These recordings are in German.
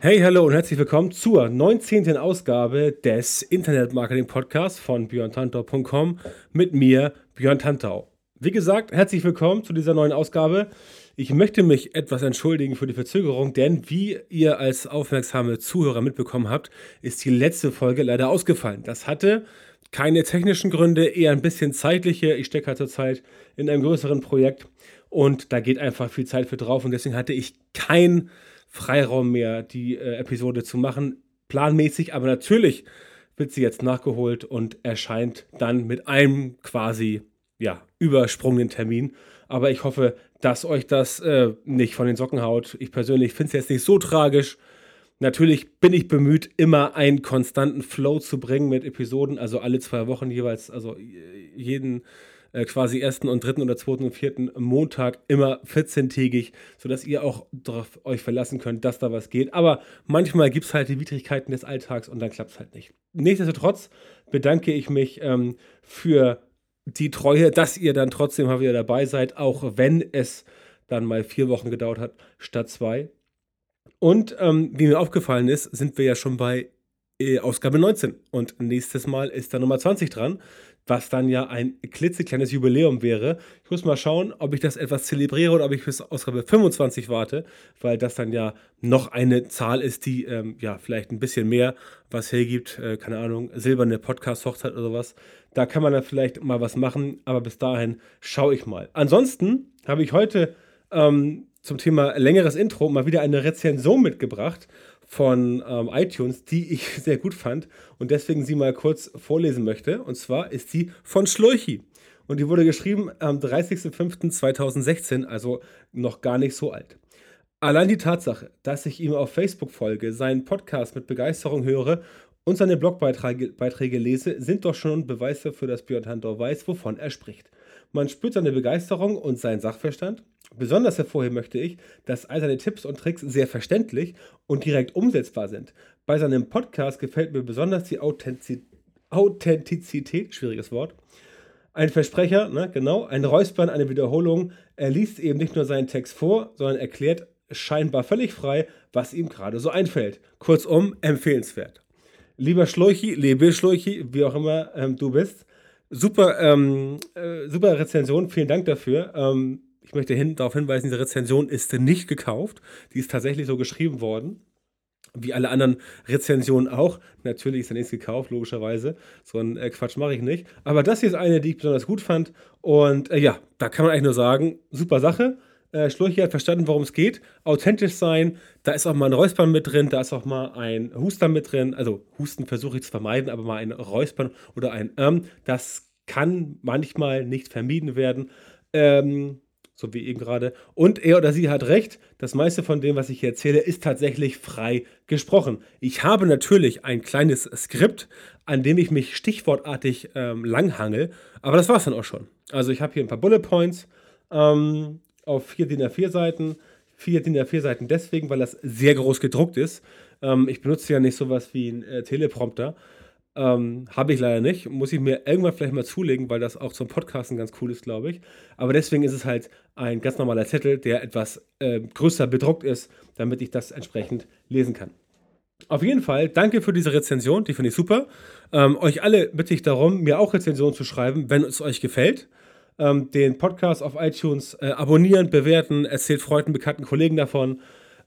Hey, hallo und herzlich willkommen zur 19. Ausgabe des Internet Marketing Podcasts von björntantau.com mit mir, Björn Tantau. Wie gesagt, herzlich willkommen zu dieser neuen Ausgabe. Ich möchte mich etwas entschuldigen für die Verzögerung, denn wie ihr als aufmerksame Zuhörer mitbekommen habt, ist die letzte Folge leider ausgefallen. Das hatte keine technischen Gründe, eher ein bisschen zeitliche. Ich stecke halt zurzeit in einem größeren Projekt und da geht einfach viel Zeit für drauf und deswegen hatte ich kein Freiraum mehr, die äh, Episode zu machen, planmäßig, aber natürlich wird sie jetzt nachgeholt und erscheint dann mit einem quasi ja, übersprungenen Termin. Aber ich hoffe, dass euch das äh, nicht von den Socken haut. Ich persönlich finde es jetzt nicht so tragisch. Natürlich bin ich bemüht, immer einen konstanten Flow zu bringen mit Episoden, also alle zwei Wochen jeweils, also jeden äh, quasi ersten und dritten oder zweiten und vierten Montag immer 14-tägig, sodass ihr auch darauf euch verlassen könnt, dass da was geht. Aber manchmal gibt es halt die Widrigkeiten des Alltags und dann klappt es halt nicht. Nichtsdestotrotz bedanke ich mich ähm, für die Treue, dass ihr dann trotzdem mal wieder dabei seid, auch wenn es dann mal vier Wochen gedauert hat, statt zwei. Und ähm, wie mir aufgefallen ist, sind wir ja schon bei Ausgabe 19. Und nächstes Mal ist da Nummer 20 dran was dann ja ein klitzekleines Jubiläum wäre. Ich muss mal schauen, ob ich das etwas zelebriere oder ob ich bis Ausgabe 25 warte, weil das dann ja noch eine Zahl ist, die ähm, ja vielleicht ein bisschen mehr was hergibt. Äh, keine Ahnung, silberne Podcast-Hochzeit oder sowas. Da kann man dann vielleicht mal was machen, aber bis dahin schaue ich mal. Ansonsten habe ich heute ähm, zum Thema längeres Intro mal wieder eine Rezension mitgebracht von ähm, iTunes, die ich sehr gut fand und deswegen sie mal kurz vorlesen möchte. Und zwar ist sie von Schlurchi. Und die wurde geschrieben am 30.05.2016, also noch gar nicht so alt. Allein die Tatsache, dass ich ihm auf Facebook folge, seinen Podcast mit Begeisterung höre und seine Blogbeiträge lese, sind doch schon Beweise dafür, dass Björn Handor weiß, wovon er spricht. Man spürt seine Begeisterung und seinen Sachverstand. Besonders hervorheben möchte ich, dass all seine Tipps und Tricks sehr verständlich und direkt umsetzbar sind. Bei seinem Podcast gefällt mir besonders die Authentiz Authentizität, schwieriges Wort. Ein Versprecher, ne, genau, ein Räuspern, eine Wiederholung. Er liest eben nicht nur seinen Text vor, sondern erklärt scheinbar völlig frei, was ihm gerade so einfällt. Kurzum, empfehlenswert. Lieber Schläuchi, lebe Schläuchi, wie auch immer ähm, du bist. Super, ähm, äh, super Rezension, vielen Dank dafür. Ähm, ich möchte hin, darauf hinweisen, diese Rezension ist nicht gekauft. Die ist tatsächlich so geschrieben worden. Wie alle anderen Rezensionen auch. Natürlich ist er nichts gekauft, logischerweise. So einen äh, Quatsch mache ich nicht. Aber das hier ist eine, die ich besonders gut fand. Und äh, ja, da kann man eigentlich nur sagen, super Sache. Äh, Schlurchi hat verstanden, worum es geht. Authentisch sein. Da ist auch mal ein Räuspern mit drin. Da ist auch mal ein Huster mit drin. Also Husten versuche ich zu vermeiden, aber mal ein Räuspern oder ein Ähm. Das kann manchmal nicht vermieden werden. Ähm, so wie eben gerade. Und er oder sie hat recht, das meiste von dem, was ich hier erzähle, ist tatsächlich frei gesprochen. Ich habe natürlich ein kleines Skript, an dem ich mich stichwortartig ähm, langhangel, aber das war es dann auch schon. Also ich habe hier ein paar Bullet Points ähm, auf vier DIN A4 Seiten. Vier DIN A4 Seiten deswegen, weil das sehr groß gedruckt ist. Ähm, ich benutze ja nicht sowas wie ein äh, Teleprompter. Ähm, Habe ich leider nicht. Muss ich mir irgendwann vielleicht mal zulegen, weil das auch zum Podcasten ganz cool ist, glaube ich. Aber deswegen ist es halt ein ganz normaler Zettel, der etwas äh, größer bedruckt ist, damit ich das entsprechend lesen kann. Auf jeden Fall, danke für diese Rezension, die finde ich super. Ähm, euch alle bitte ich darum, mir auch Rezensionen zu schreiben, wenn es euch gefällt. Ähm, den Podcast auf iTunes äh, abonnieren, bewerten, erzählt Freunden, bekannten Kollegen davon.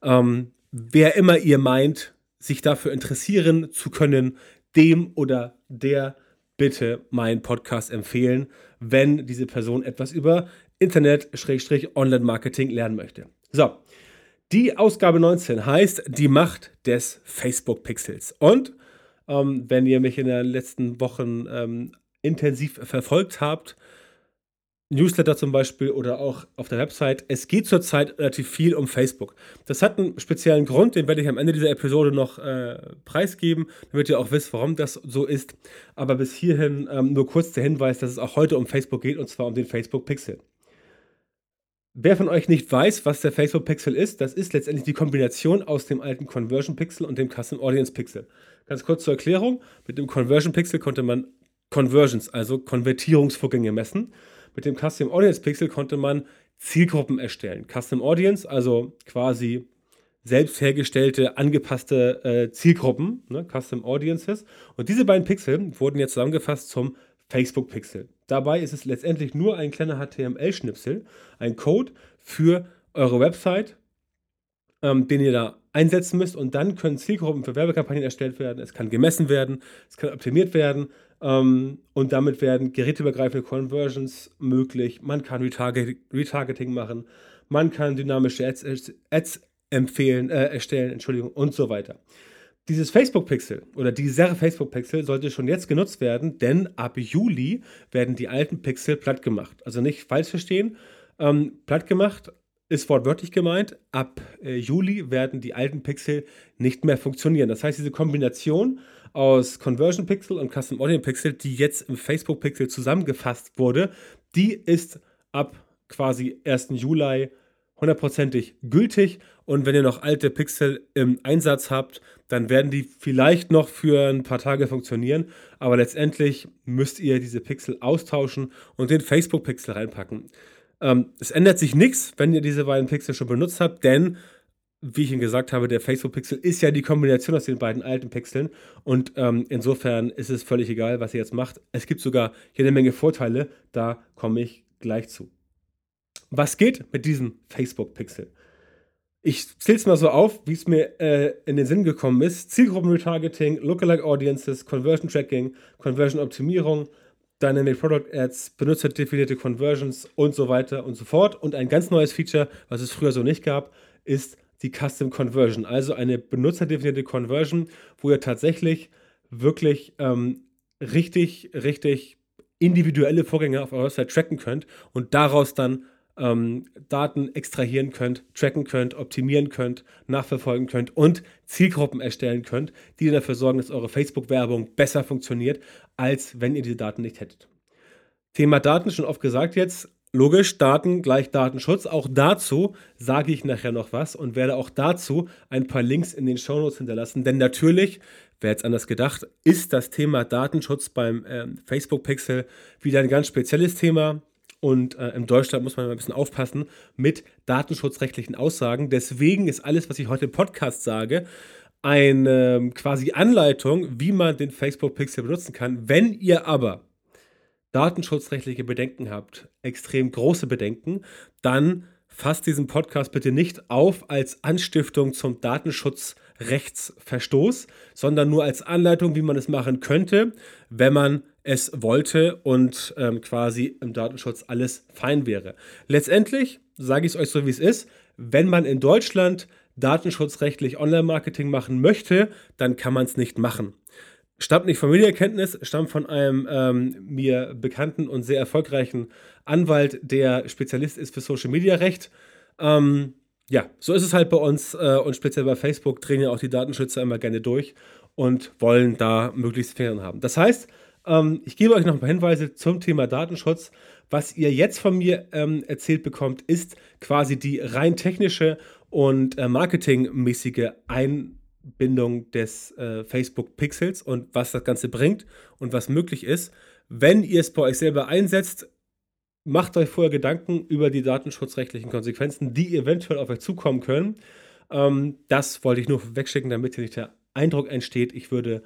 Ähm, wer immer ihr meint, sich dafür interessieren zu können, dem oder der bitte meinen Podcast empfehlen, wenn diese Person etwas über Internet-Online-Marketing lernen möchte. So, die Ausgabe 19 heißt Die Macht des Facebook-Pixels. Und ähm, wenn ihr mich in den letzten Wochen ähm, intensiv verfolgt habt, Newsletter zum Beispiel oder auch auf der Website. Es geht zurzeit relativ viel um Facebook. Das hat einen speziellen Grund, den werde ich am Ende dieser Episode noch äh, preisgeben, damit ihr auch wisst, warum das so ist. Aber bis hierhin ähm, nur kurz der Hinweis, dass es auch heute um Facebook geht und zwar um den Facebook Pixel. Wer von euch nicht weiß, was der Facebook Pixel ist, das ist letztendlich die Kombination aus dem alten Conversion Pixel und dem Custom Audience Pixel. Ganz kurz zur Erklärung: Mit dem Conversion Pixel konnte man Conversions, also Konvertierungsvorgänge messen. Mit dem Custom Audience Pixel konnte man Zielgruppen erstellen. Custom Audience, also quasi selbst hergestellte, angepasste äh, Zielgruppen, ne, Custom Audiences. Und diese beiden Pixel wurden jetzt zusammengefasst zum Facebook Pixel. Dabei ist es letztendlich nur ein kleiner HTML-Schnipsel, ein Code für eure Website, ähm, den ihr da einsetzen müsst und dann können Zielgruppen für Werbekampagnen erstellt werden. Es kann gemessen werden, es kann optimiert werden und damit werden geräteübergreifende Conversions möglich. Man kann Retarget Retargeting machen, man kann dynamische Ads, Ads empfehlen, äh, erstellen, Entschuldigung und so weiter. Dieses Facebook-Pixel oder dieser Facebook-Pixel sollte schon jetzt genutzt werden, denn ab Juli werden die alten Pixel platt gemacht. Also nicht falsch verstehen, ähm, platt gemacht ist wortwörtlich gemeint, ab äh, Juli werden die alten Pixel nicht mehr funktionieren. Das heißt, diese Kombination aus Conversion Pixel und Custom Audience Pixel, die jetzt im Facebook Pixel zusammengefasst wurde, die ist ab quasi 1. Juli hundertprozentig gültig. Und wenn ihr noch alte Pixel im Einsatz habt, dann werden die vielleicht noch für ein paar Tage funktionieren. Aber letztendlich müsst ihr diese Pixel austauschen und den Facebook Pixel reinpacken. Ähm, es ändert sich nichts, wenn ihr diese beiden Pixel schon benutzt habt, denn wie ich Ihnen gesagt habe, der Facebook-Pixel ist ja die Kombination aus den beiden alten Pixeln. Und ähm, insofern ist es völlig egal, was ihr jetzt macht. Es gibt sogar jede Menge Vorteile, da komme ich gleich zu. Was geht mit diesem Facebook-Pixel? Ich zähle es mal so auf, wie es mir äh, in den Sinn gekommen ist. Zielgruppen-Retargeting, Lookalike Audiences, Conversion Tracking, Conversion Optimierung, Dynamic Product Ads, benutzerdefinierte Conversions und so weiter und so fort. Und ein ganz neues Feature, was es früher so nicht gab, ist die Custom Conversion, also eine benutzerdefinierte Conversion, wo ihr tatsächlich wirklich ähm, richtig, richtig individuelle Vorgänge auf eurer Website tracken könnt und daraus dann ähm, Daten extrahieren könnt, tracken könnt, optimieren könnt, nachverfolgen könnt und Zielgruppen erstellen könnt, die dafür sorgen, dass eure Facebook-Werbung besser funktioniert, als wenn ihr diese Daten nicht hättet. Thema Daten schon oft gesagt jetzt. Logisch, Daten gleich Datenschutz. Auch dazu sage ich nachher noch was und werde auch dazu ein paar Links in den Shownotes hinterlassen. Denn natürlich, wer jetzt anders gedacht, ist das Thema Datenschutz beim äh, Facebook Pixel wieder ein ganz spezielles Thema. Und äh, in Deutschland muss man ein bisschen aufpassen mit datenschutzrechtlichen Aussagen. Deswegen ist alles, was ich heute im Podcast sage, eine ähm, quasi Anleitung, wie man den Facebook Pixel benutzen kann. Wenn ihr aber datenschutzrechtliche Bedenken habt, extrem große Bedenken, dann fasst diesen Podcast bitte nicht auf als Anstiftung zum Datenschutzrechtsverstoß, sondern nur als Anleitung, wie man es machen könnte, wenn man es wollte und ähm, quasi im Datenschutz alles fein wäre. Letztendlich sage ich es euch so, wie es ist. Wenn man in Deutschland datenschutzrechtlich Online-Marketing machen möchte, dann kann man es nicht machen stammt nicht von Medienkenntnis, stammt von einem ähm, mir bekannten und sehr erfolgreichen Anwalt, der Spezialist ist für Social Media Recht. Ähm, ja, so ist es halt bei uns äh, und speziell bei Facebook drehen ja auch die Datenschützer immer gerne durch und wollen da möglichst Ferien haben. Das heißt, ähm, ich gebe euch noch ein paar Hinweise zum Thema Datenschutz. Was ihr jetzt von mir ähm, erzählt bekommt, ist quasi die rein technische und äh, marketingmäßige Einstellung Bindung des äh, Facebook Pixels und was das Ganze bringt und was möglich ist. Wenn ihr es bei euch selber einsetzt, macht euch vorher Gedanken über die datenschutzrechtlichen Konsequenzen, die eventuell auf euch zukommen können. Ähm, das wollte ich nur wegschicken, damit hier nicht der Eindruck entsteht, ich würde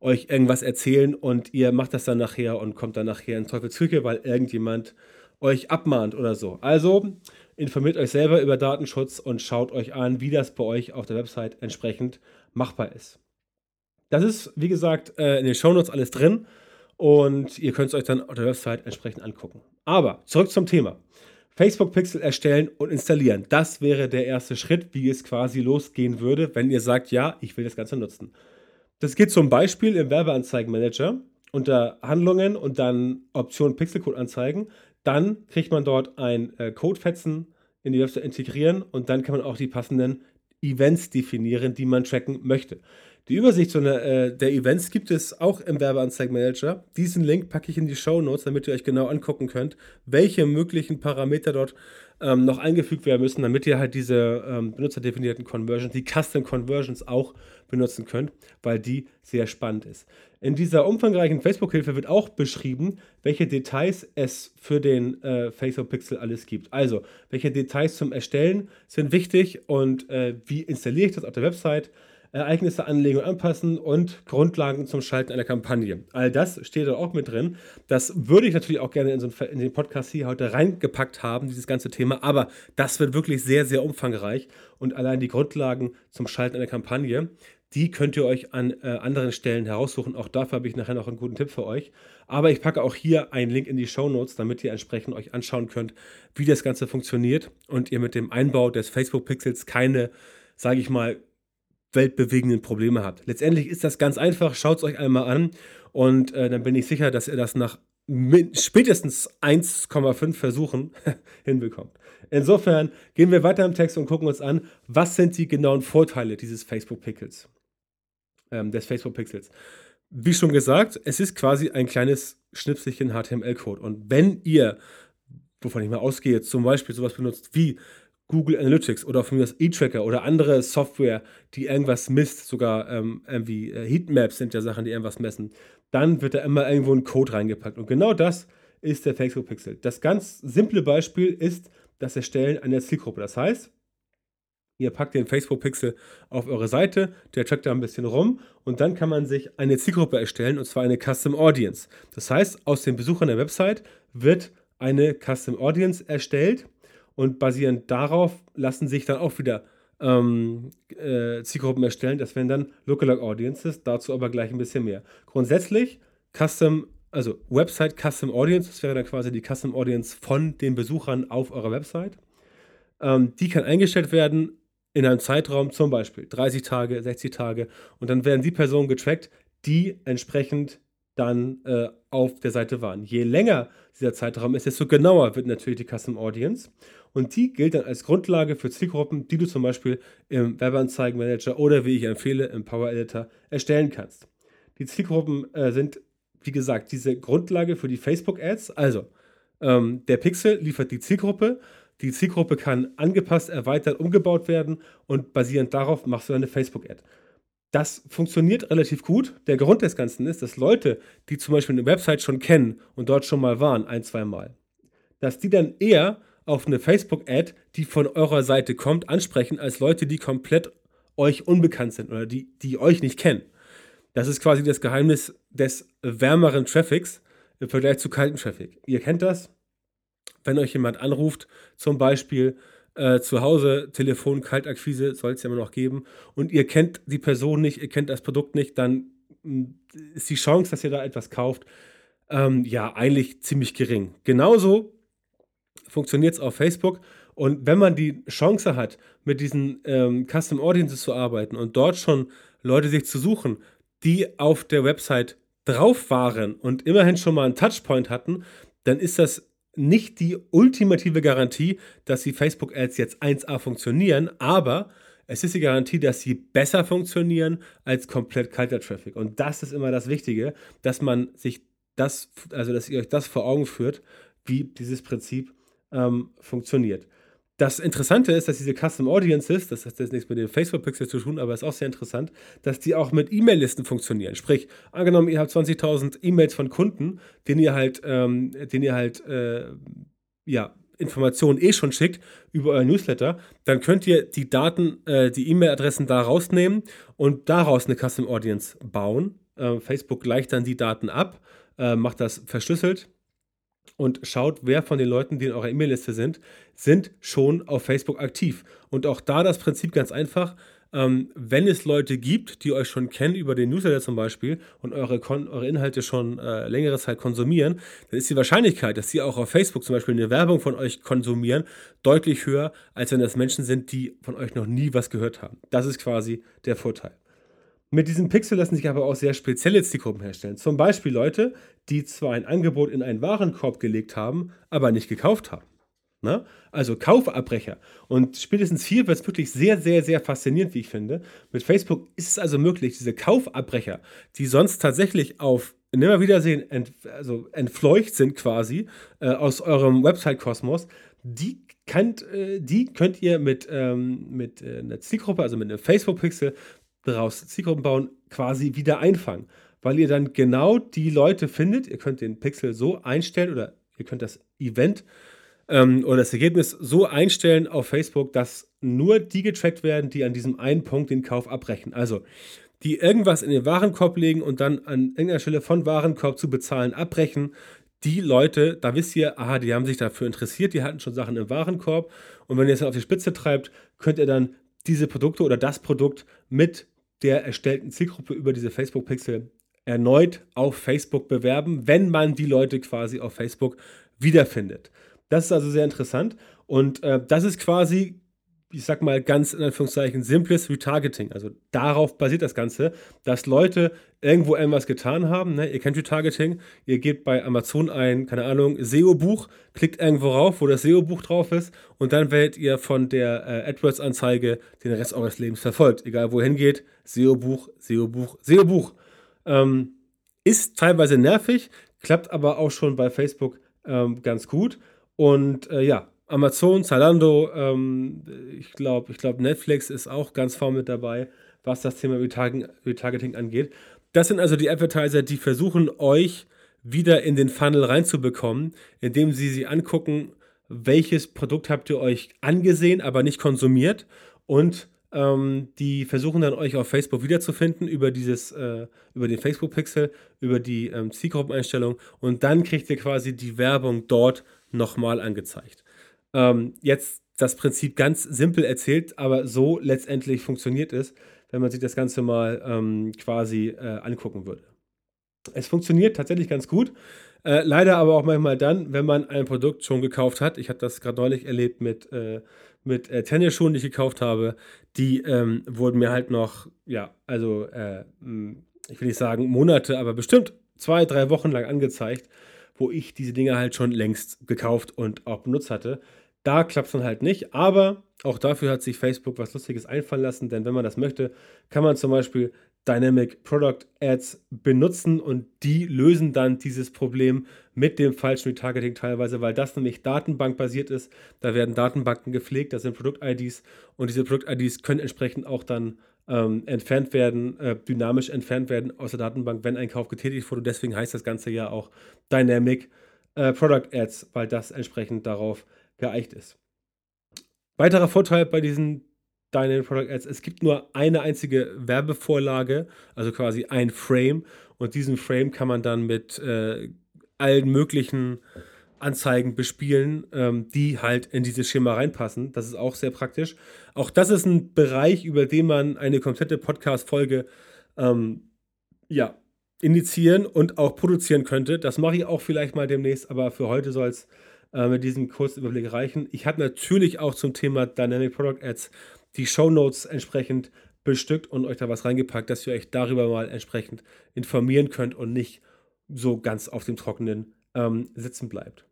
euch irgendwas erzählen und ihr macht das dann nachher und kommt dann nachher in Teufelsküche, weil irgendjemand euch abmahnt oder so. Also informiert euch selber über Datenschutz und schaut euch an, wie das bei euch auf der Website entsprechend machbar ist. Das ist, wie gesagt, äh, in den Shownotes alles drin und ihr könnt es euch dann auf der Website entsprechend angucken. Aber zurück zum Thema. Facebook Pixel erstellen und installieren. Das wäre der erste Schritt, wie es quasi losgehen würde, wenn ihr sagt, ja, ich will das Ganze nutzen. Das geht zum Beispiel im Werbeanzeigenmanager unter Handlungen und dann Option Pixelcode anzeigen. Dann kriegt man dort ein äh, Codefetzen in die Website integrieren und dann kann man auch die passenden Events definieren, die man tracken möchte. Die Übersicht äh, der Events gibt es auch im Werbeanzeigenmanager. Diesen Link packe ich in die Show Notes, damit ihr euch genau angucken könnt, welche möglichen Parameter dort ähm, noch eingefügt werden müssen, damit ihr halt diese ähm, benutzerdefinierten Conversions, die Custom Conversions auch benutzen könnt, weil die sehr spannend ist. In dieser umfangreichen Facebook-Hilfe wird auch beschrieben, welche Details es für den äh, Facebook Pixel alles gibt. Also, welche Details zum Erstellen sind wichtig und äh, wie installiere ich das auf der Website Ereignisse anlegen und anpassen und Grundlagen zum Schalten einer Kampagne. All das steht da auch mit drin. Das würde ich natürlich auch gerne in, so einen, in den Podcast hier heute reingepackt haben, dieses ganze Thema, aber das wird wirklich sehr, sehr umfangreich und allein die Grundlagen zum Schalten einer Kampagne, die könnt ihr euch an äh, anderen Stellen heraussuchen. Auch dafür habe ich nachher noch einen guten Tipp für euch. Aber ich packe auch hier einen Link in die Show Notes, damit ihr entsprechend euch anschauen könnt, wie das Ganze funktioniert und ihr mit dem Einbau des Facebook Pixels keine, sage ich mal, weltbewegenden Probleme habt. Letztendlich ist das ganz einfach. Schaut es euch einmal an und äh, dann bin ich sicher, dass ihr das nach spätestens 1,5 Versuchen hinbekommt. Insofern gehen wir weiter im Text und gucken uns an, was sind die genauen Vorteile dieses Facebook Pixels, ähm, des Facebook Pixels. Wie schon gesagt, es ist quasi ein kleines Schnipselchen HTML-Code. Und wenn ihr, wovon ich mal ausgehe, zum Beispiel sowas benutzt wie Google Analytics oder von mir das E-Tracker oder andere Software, die irgendwas misst, sogar ähm, irgendwie äh, Heatmaps sind ja Sachen, die irgendwas messen, dann wird da immer irgendwo ein Code reingepackt. Und genau das ist der Facebook Pixel. Das ganz simple Beispiel ist das Erstellen einer Zielgruppe. Das heißt, ihr packt den Facebook Pixel auf eure Seite, der trackt da ein bisschen rum und dann kann man sich eine Zielgruppe erstellen und zwar eine Custom Audience. Das heißt, aus den Besuchern der Website wird eine Custom Audience erstellt und basierend darauf lassen sich dann auch wieder ähm, äh, Zielgruppen erstellen. Das wären dann Lookalike Audiences, dazu aber gleich ein bisschen mehr. Grundsätzlich Custom, also Website Custom Audience, das wäre dann quasi die Custom Audience von den Besuchern auf eurer Website. Ähm, die kann eingestellt werden in einem Zeitraum, zum Beispiel 30 Tage, 60 Tage, und dann werden die Personen getrackt, die entsprechend dann äh, auf der Seite waren. Je länger dieser Zeitraum ist, desto genauer wird natürlich die Custom Audience. Und die gilt dann als Grundlage für Zielgruppen, die du zum Beispiel im Werbeanzeigenmanager oder wie ich empfehle, im Power Editor erstellen kannst. Die Zielgruppen äh, sind, wie gesagt, diese Grundlage für die Facebook-Ads. Also, ähm, der Pixel liefert die Zielgruppe. Die Zielgruppe kann angepasst, erweitert, umgebaut werden und basierend darauf machst du eine Facebook-Ad. Das funktioniert relativ gut. Der Grund des Ganzen ist, dass Leute, die zum Beispiel eine Website schon kennen und dort schon mal waren, ein, zwei Mal, dass die dann eher auf eine Facebook-Ad, die von eurer Seite kommt, ansprechen, als Leute, die komplett euch unbekannt sind oder die, die euch nicht kennen. Das ist quasi das Geheimnis des wärmeren Traffics im Vergleich zu kalten Traffic. Ihr kennt das, wenn euch jemand anruft, zum Beispiel äh, zu Hause, Telefon, Kaltakquise soll es ja immer noch geben und ihr kennt die Person nicht, ihr kennt das Produkt nicht, dann mm, ist die Chance, dass ihr da etwas kauft, ähm, ja, eigentlich ziemlich gering. Genauso funktioniert es auf Facebook. Und wenn man die Chance hat, mit diesen ähm, Custom Audiences zu arbeiten und dort schon Leute sich zu suchen, die auf der Website drauf waren und immerhin schon mal einen Touchpoint hatten, dann ist das nicht die ultimative Garantie, dass die Facebook-Ads jetzt 1A funktionieren, aber es ist die Garantie, dass sie besser funktionieren als komplett kalter Traffic. Und das ist immer das Wichtige, dass man sich das, also dass ihr euch das vor Augen führt, wie dieses Prinzip ähm, funktioniert. Das Interessante ist, dass diese Custom Audiences, das hat jetzt nichts mit dem Facebook-Pixel zu tun, aber ist auch sehr interessant, dass die auch mit E-Mail-Listen funktionieren. Sprich, angenommen, ihr habt 20.000 E-Mails von Kunden, denen ihr halt, ähm, denen ihr halt, äh, ja, Informationen eh schon schickt über euer Newsletter, dann könnt ihr die Daten, äh, die E-Mail-Adressen da rausnehmen und daraus eine Custom Audience bauen. Äh, Facebook gleicht dann die Daten ab, äh, macht das verschlüsselt und schaut, wer von den Leuten, die in eurer E-Mail-Liste sind, sind schon auf Facebook aktiv. Und auch da das Prinzip ganz einfach. Ähm, wenn es Leute gibt, die euch schon kennen über den Newsletter zum Beispiel und eure, eure Inhalte schon äh, längere Zeit konsumieren, dann ist die Wahrscheinlichkeit, dass sie auch auf Facebook zum Beispiel eine Werbung von euch konsumieren, deutlich höher, als wenn das Menschen sind, die von euch noch nie was gehört haben. Das ist quasi der Vorteil. Mit diesem Pixel lassen sich aber auch sehr spezielle Zielgruppen herstellen. Zum Beispiel Leute, die zwar ein Angebot in einen Warenkorb gelegt haben, aber nicht gekauft haben. Na? Ne? Also Kaufabbrecher. Und spätestens hier wird es wirklich sehr, sehr, sehr faszinierend, wie ich finde. Mit Facebook ist es also möglich, diese Kaufabbrecher, die sonst tatsächlich auf Nimmerwiedersehen ent, also entfleucht sind quasi äh, aus eurem Website-Kosmos, die, könnt, äh, die könnt ihr mit, ähm, mit äh, einer Zielgruppe, also mit einem Facebook-Pixel, daraus Zielgruppen bauen, quasi wieder einfangen. Weil ihr dann genau die Leute findet, ihr könnt den Pixel so einstellen oder ihr könnt das Event ähm, oder das Ergebnis so einstellen auf Facebook, dass nur die getrackt werden, die an diesem einen Punkt den Kauf abbrechen. Also die irgendwas in den Warenkorb legen und dann an irgendeiner Stelle von Warenkorb zu bezahlen abbrechen. Die Leute, da wisst ihr, aha, die haben sich dafür interessiert, die hatten schon Sachen im Warenkorb. Und wenn ihr es auf die Spitze treibt, könnt ihr dann diese Produkte oder das Produkt mit der erstellten Zielgruppe über diese Facebook-Pixel erneut auf Facebook bewerben, wenn man die Leute quasi auf Facebook wiederfindet. Das ist also sehr interessant und äh, das ist quasi, ich sag mal ganz in Anführungszeichen, simples Retargeting. Also darauf basiert das Ganze, dass Leute irgendwo irgendwas getan haben. Ne? Ihr kennt Retargeting, ihr gebt bei Amazon ein, keine Ahnung, SEO-Buch, klickt irgendwo rauf, wo das SEO-Buch drauf ist und dann werdet ihr von der äh, AdWords-Anzeige den Rest eures Lebens verfolgt. Egal wohin geht, SEO-Buch, SEO-Buch, SEO-Buch. Ähm, ist teilweise nervig, klappt aber auch schon bei Facebook ähm, ganz gut. Und äh, ja, Amazon, Zalando, ähm, ich glaube, ich glaub, Netflix ist auch ganz vorne mit dabei, was das Thema Retargeting angeht. Das sind also die Advertiser, die versuchen, euch wieder in den Funnel reinzubekommen, indem sie sie angucken, welches Produkt habt ihr euch angesehen, aber nicht konsumiert und ähm, die versuchen dann euch auf Facebook wiederzufinden über dieses, äh, über den Facebook-Pixel, über die ähm, Zielgruppeneinstellung und dann kriegt ihr quasi die Werbung dort nochmal angezeigt. Ähm, jetzt das Prinzip ganz simpel erzählt, aber so letztendlich funktioniert es, wenn man sich das Ganze mal ähm, quasi äh, angucken würde. Es funktioniert tatsächlich ganz gut. Äh, leider aber auch manchmal dann, wenn man ein Produkt schon gekauft hat. Ich habe das gerade neulich erlebt mit, äh, mit äh, Tennisschuhen, die ich gekauft habe. Die ähm, wurden mir halt noch, ja, also äh, ich will nicht sagen Monate, aber bestimmt zwei, drei Wochen lang angezeigt wo ich diese Dinge halt schon längst gekauft und auch benutzt hatte. Da klappt es dann halt nicht, aber auch dafür hat sich Facebook was Lustiges einfallen lassen, denn wenn man das möchte, kann man zum Beispiel Dynamic Product Ads benutzen und die lösen dann dieses Problem mit dem falschen Retargeting teilweise, weil das nämlich datenbankbasiert ist. Da werden Datenbanken gepflegt, das sind Produkt-IDs und diese Produkt-IDs können entsprechend auch dann ähm, entfernt werden, äh, dynamisch entfernt werden aus der Datenbank, wenn ein Kauf getätigt wurde. Deswegen heißt das Ganze ja auch Dynamic äh, Product Ads, weil das entsprechend darauf geeicht ist. Weiterer Vorteil bei diesen Dynamic Product Ads, es gibt nur eine einzige Werbevorlage, also quasi ein Frame und diesen Frame kann man dann mit äh, allen möglichen Anzeigen bespielen, ähm, die halt in dieses Schema reinpassen. Das ist auch sehr praktisch. Auch das ist ein Bereich, über den man eine komplette Podcast-Folge ähm, ja, initiieren und auch produzieren könnte. Das mache ich auch vielleicht mal demnächst, aber für heute soll es äh, mit diesem kurzen Überblick reichen. Ich habe natürlich auch zum Thema Dynamic Product Ads die Show Notes entsprechend bestückt und euch da was reingepackt, dass ihr euch darüber mal entsprechend informieren könnt und nicht so ganz auf dem Trockenen ähm, sitzen bleibt.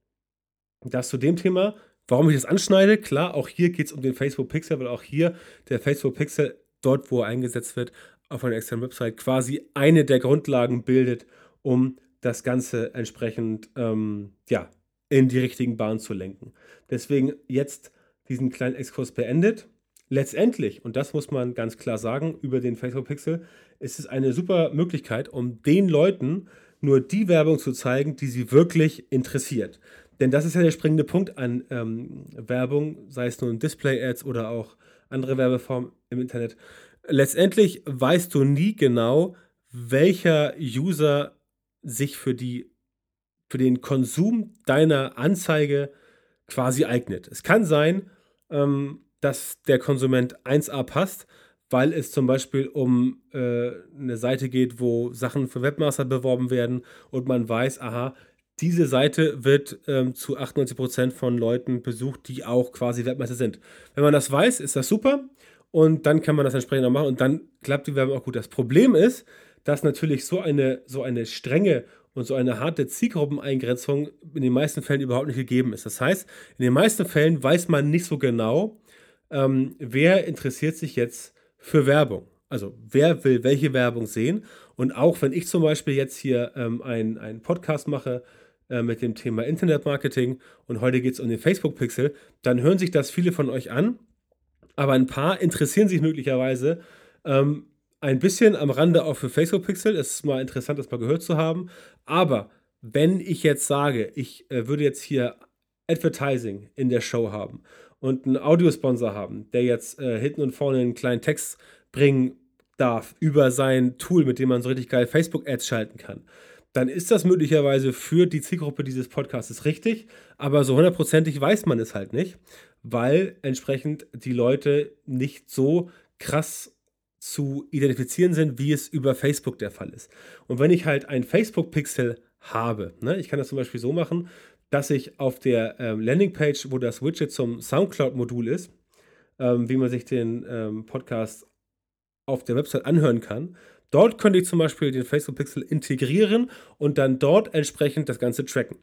Das zu dem Thema, warum ich das anschneide. Klar, auch hier geht es um den Facebook Pixel, weil auch hier der Facebook Pixel, dort wo er eingesetzt wird, auf einer externen Website quasi eine der Grundlagen bildet, um das Ganze entsprechend ähm, ja, in die richtigen Bahnen zu lenken. Deswegen jetzt diesen kleinen Exkurs beendet. Letztendlich, und das muss man ganz klar sagen, über den Facebook Pixel ist es eine super Möglichkeit, um den Leuten nur die Werbung zu zeigen, die sie wirklich interessiert. Denn das ist ja der springende Punkt an ähm, Werbung, sei es nun Display-Ads oder auch andere Werbeformen im Internet. Letztendlich weißt du nie genau, welcher User sich für, die, für den Konsum deiner Anzeige quasi eignet. Es kann sein, ähm, dass der Konsument 1a passt, weil es zum Beispiel um äh, eine Seite geht, wo Sachen für Webmaster beworben werden und man weiß, aha, diese Seite wird ähm, zu 98% von Leuten besucht, die auch quasi Webmaster sind. Wenn man das weiß, ist das super. und dann kann man das entsprechend auch machen und dann klappt die Werbung auch gut. Das Problem ist, dass natürlich so eine, so eine strenge und so eine harte Zielgruppeneingrenzung in den meisten Fällen überhaupt nicht gegeben ist. Das heißt, in den meisten Fällen weiß man nicht so genau, ähm, wer interessiert sich jetzt für Werbung. Also wer will welche Werbung sehen. Und auch wenn ich zum Beispiel jetzt hier ähm, einen Podcast mache äh, mit dem Thema Internetmarketing und heute geht es um den Facebook-Pixel, dann hören sich das viele von euch an. Aber ein paar interessieren sich möglicherweise ähm, ein bisschen am Rande auch für Facebook Pixel. Es ist mal interessant, das mal gehört zu haben. Aber wenn ich jetzt sage, ich äh, würde jetzt hier Advertising in der Show haben und einen Audiosponsor haben, der jetzt äh, hinten und vorne einen kleinen Text bringen darf über sein Tool, mit dem man so richtig geil Facebook-Ads schalten kann, dann ist das möglicherweise für die Zielgruppe dieses Podcasts richtig, aber so hundertprozentig weiß man es halt nicht, weil entsprechend die Leute nicht so krass zu identifizieren sind, wie es über Facebook der Fall ist. Und wenn ich halt ein Facebook-Pixel habe, ne, ich kann das zum Beispiel so machen, dass ich auf der ähm, Landingpage, wo das Widget zum Soundcloud-Modul ist, ähm, wie man sich den ähm, Podcast auf der Website anhören kann, dort könnte ich zum Beispiel den Facebook-Pixel integrieren und dann dort entsprechend das Ganze tracken.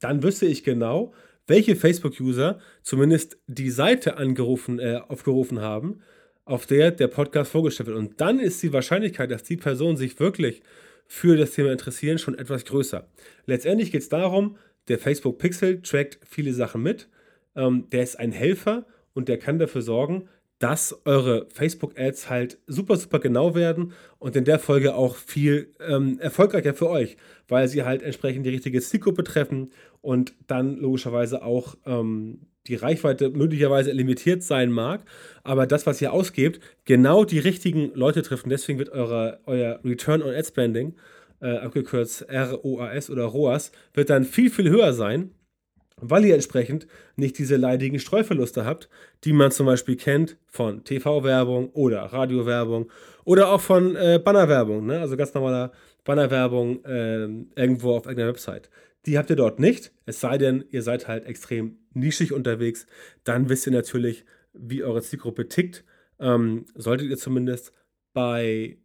Dann wüsste ich genau, welche Facebook-User zumindest die Seite angerufen, äh, aufgerufen haben, auf der der Podcast vorgestellt wird. Und dann ist die Wahrscheinlichkeit, dass die Personen sich wirklich für das Thema interessieren, schon etwas größer. Letztendlich geht es darum, der Facebook Pixel trackt viele Sachen mit. Ähm, der ist ein Helfer und der kann dafür sorgen, dass eure Facebook-Ads halt super, super genau werden und in der Folge auch viel ähm, erfolgreicher für euch, weil sie halt entsprechend die richtige Zielgruppe treffen und dann logischerweise auch ähm, die Reichweite möglicherweise limitiert sein mag, aber das, was ihr ausgebt, genau die richtigen Leute trifft. Und deswegen wird eure, euer Return on Ad Spending, äh, abgekürzt ROAS oder ROAS, wird dann viel, viel höher sein, weil ihr entsprechend nicht diese leidigen Streuverluste habt, die man zum Beispiel kennt von TV-Werbung oder Radiowerbung oder auch von äh, Bannerwerbung, ne? also ganz normaler Bannerwerbung äh, irgendwo auf irgendeiner Website. Die habt ihr dort nicht, es sei denn, ihr seid halt extrem nischig unterwegs. Dann wisst ihr natürlich, wie eure Zielgruppe tickt. Ähm, solltet ihr zumindest bei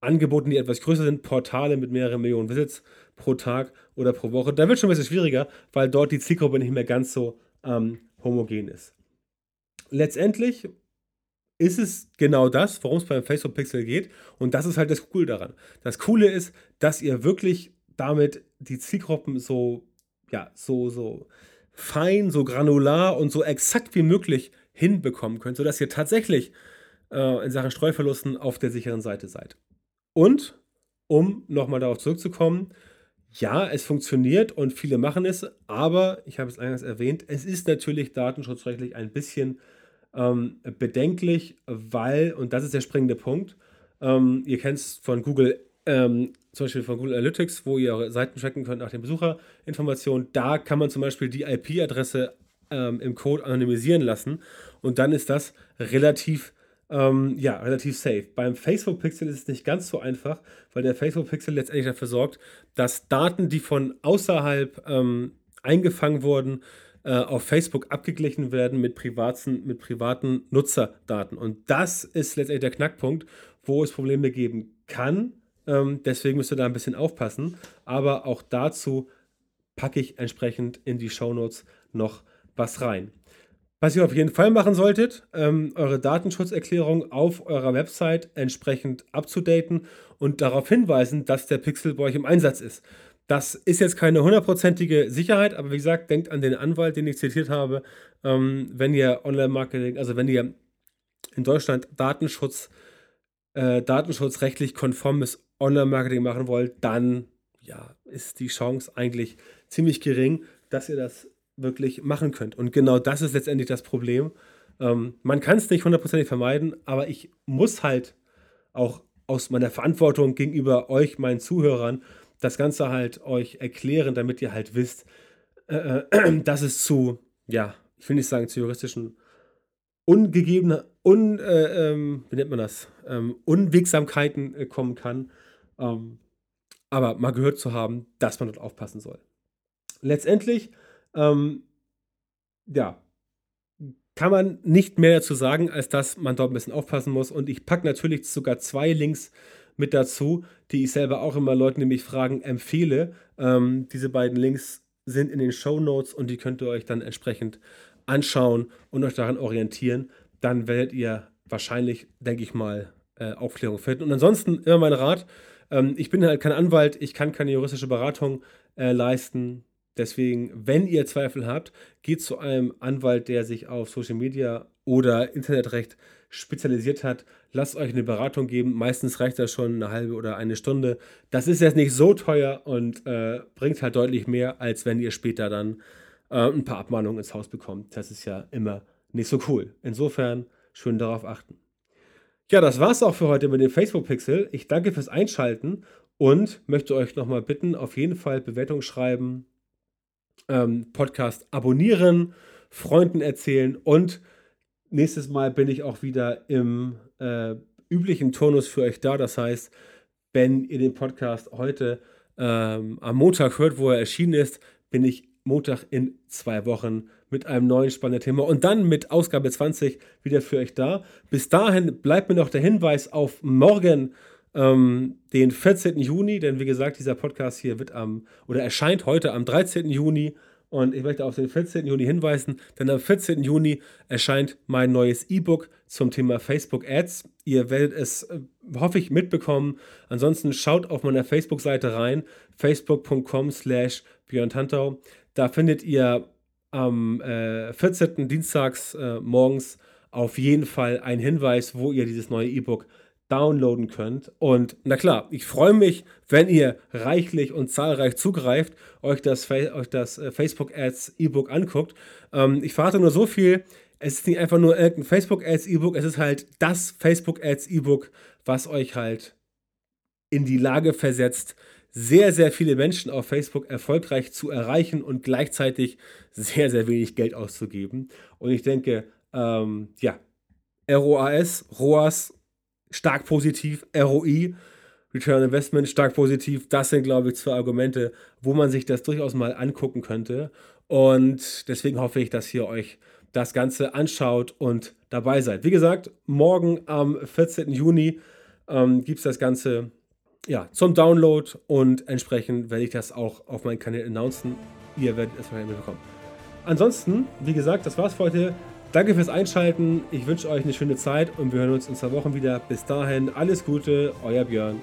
Angeboten, die etwas größer sind, Portale mit mehreren Millionen Visits pro Tag oder pro Woche, da wird schon ein bisschen schwieriger, weil dort die Zielgruppe nicht mehr ganz so ähm, homogen ist. Letztendlich ist es genau das, worum es beim Facebook Pixel geht. Und das ist halt das Coole daran. Das Coole ist, dass ihr wirklich damit die Zielgruppen so, ja, so, so fein, so granular und so exakt wie möglich hinbekommen könnt, sodass ihr tatsächlich äh, in Sachen Streuverlusten auf der sicheren Seite seid. Und um nochmal darauf zurückzukommen, ja, es funktioniert und viele machen es, aber ich habe es eingangs erwähnt, es ist natürlich datenschutzrechtlich ein bisschen ähm, bedenklich, weil, und das ist der springende Punkt, ähm, ihr kennt es von Google ähm, zum Beispiel von Google Analytics, wo ihr eure Seiten tracken könnt nach den Besucherinformationen. Da kann man zum Beispiel die IP-Adresse ähm, im Code anonymisieren lassen und dann ist das relativ ähm, ja, relativ safe. Beim Facebook Pixel ist es nicht ganz so einfach, weil der Facebook Pixel letztendlich dafür sorgt, dass Daten, die von außerhalb ähm, eingefangen wurden, äh, auf Facebook abgeglichen werden mit privaten, mit privaten Nutzerdaten. Und das ist letztendlich der Knackpunkt, wo es Probleme geben kann, ähm, deswegen müsst ihr da ein bisschen aufpassen. Aber auch dazu packe ich entsprechend in die Shownotes noch was rein. Was ihr auf jeden Fall machen solltet, ähm, eure Datenschutzerklärung auf eurer Website entsprechend abzudaten und darauf hinweisen, dass der Pixel bei euch im Einsatz ist. Das ist jetzt keine hundertprozentige Sicherheit, aber wie gesagt, denkt an den Anwalt, den ich zitiert habe. Ähm, wenn ihr Online-Marketing, also wenn ihr in Deutschland Datenschutz, äh, datenschutzrechtlich konformes Online-Marketing machen wollt, dann ja, ist die Chance eigentlich ziemlich gering, dass ihr das wirklich machen könnt. Und genau das ist letztendlich das Problem. Ähm, man kann es nicht hundertprozentig vermeiden, aber ich muss halt auch aus meiner Verantwortung gegenüber euch, meinen Zuhörern, das Ganze halt euch erklären, damit ihr halt wisst, äh, äh dass es zu, ja, ich will nicht sagen zu juristischen ungegebenen, un, äh, ähm, wie nennt man das, ähm, Unwegsamkeiten äh, kommen kann. Ähm, aber mal gehört zu haben, dass man dort aufpassen soll. Letztendlich, ähm, ja, kann man nicht mehr dazu sagen, als dass man dort ein bisschen aufpassen muss. Und ich packe natürlich sogar zwei Links mit dazu, die ich selber auch immer Leuten, die mich fragen, empfehle. Ähm, diese beiden Links sind in den Show Notes und die könnt ihr euch dann entsprechend anschauen und euch daran orientieren. Dann werdet ihr wahrscheinlich, denke ich mal, äh, Aufklärung finden. Und ansonsten immer mein Rat. Ähm, ich bin halt kein Anwalt, ich kann keine juristische Beratung äh, leisten. Deswegen, wenn ihr Zweifel habt, geht zu einem Anwalt, der sich auf Social Media oder Internetrecht spezialisiert hat. Lasst euch eine Beratung geben. Meistens reicht das schon eine halbe oder eine Stunde. Das ist jetzt nicht so teuer und äh, bringt halt deutlich mehr, als wenn ihr später dann äh, ein paar Abmahnungen ins Haus bekommt. Das ist ja immer nicht so cool. Insofern schön darauf achten. Ja, das war's auch für heute mit dem Facebook Pixel. Ich danke fürs Einschalten und möchte euch nochmal bitten, auf jeden Fall Bewertung schreiben, ähm, Podcast abonnieren, Freunden erzählen und nächstes Mal bin ich auch wieder im äh, üblichen Turnus für euch da. Das heißt, wenn ihr den Podcast heute ähm, am Montag hört, wo er erschienen ist, bin ich Montag in zwei Wochen mit einem neuen spannenden Thema und dann mit Ausgabe 20 wieder für euch da. Bis dahin bleibt mir noch der Hinweis auf morgen ähm, den 14. Juni, denn wie gesagt, dieser Podcast hier wird am oder erscheint heute am 13. Juni. Und ich möchte auf den 14. Juni hinweisen, denn am 14. Juni erscheint mein neues E-Book zum Thema Facebook Ads. Ihr werdet es, äh, hoffe ich, mitbekommen. Ansonsten schaut auf meiner Facebook-Seite rein, facebook.com slash Tantau. Da findet ihr am äh, 14. Dienstags äh, morgens auf jeden Fall einen Hinweis, wo ihr dieses neue E-Book downloaden könnt. Und na klar, ich freue mich, wenn ihr reichlich und zahlreich zugreift, euch das, euch das äh, Facebook Ads E-Book anguckt. Ähm, ich verrate nur so viel. Es ist nicht einfach nur irgendein Facebook Ads E-Book, es ist halt das Facebook Ads E-Book, was euch halt in die Lage versetzt, sehr, sehr viele Menschen auf Facebook erfolgreich zu erreichen und gleichzeitig sehr, sehr wenig Geld auszugeben. Und ich denke, ähm, ja, ROAS, ROAS stark positiv, ROI, Return Investment stark positiv. Das sind, glaube ich, zwei Argumente, wo man sich das durchaus mal angucken könnte. Und deswegen hoffe ich, dass ihr euch das Ganze anschaut und dabei seid. Wie gesagt, morgen am 14. Juni ähm, gibt es das Ganze ja, zum Download und entsprechend werde ich das auch auf meinen Kanal announcen. Ihr werdet es wahrscheinlich mitbekommen. Ansonsten, wie gesagt, das war's für heute. Danke fürs Einschalten. Ich wünsche euch eine schöne Zeit und wir hören uns in zwei Wochen wieder. Bis dahin, alles Gute, euer Björn.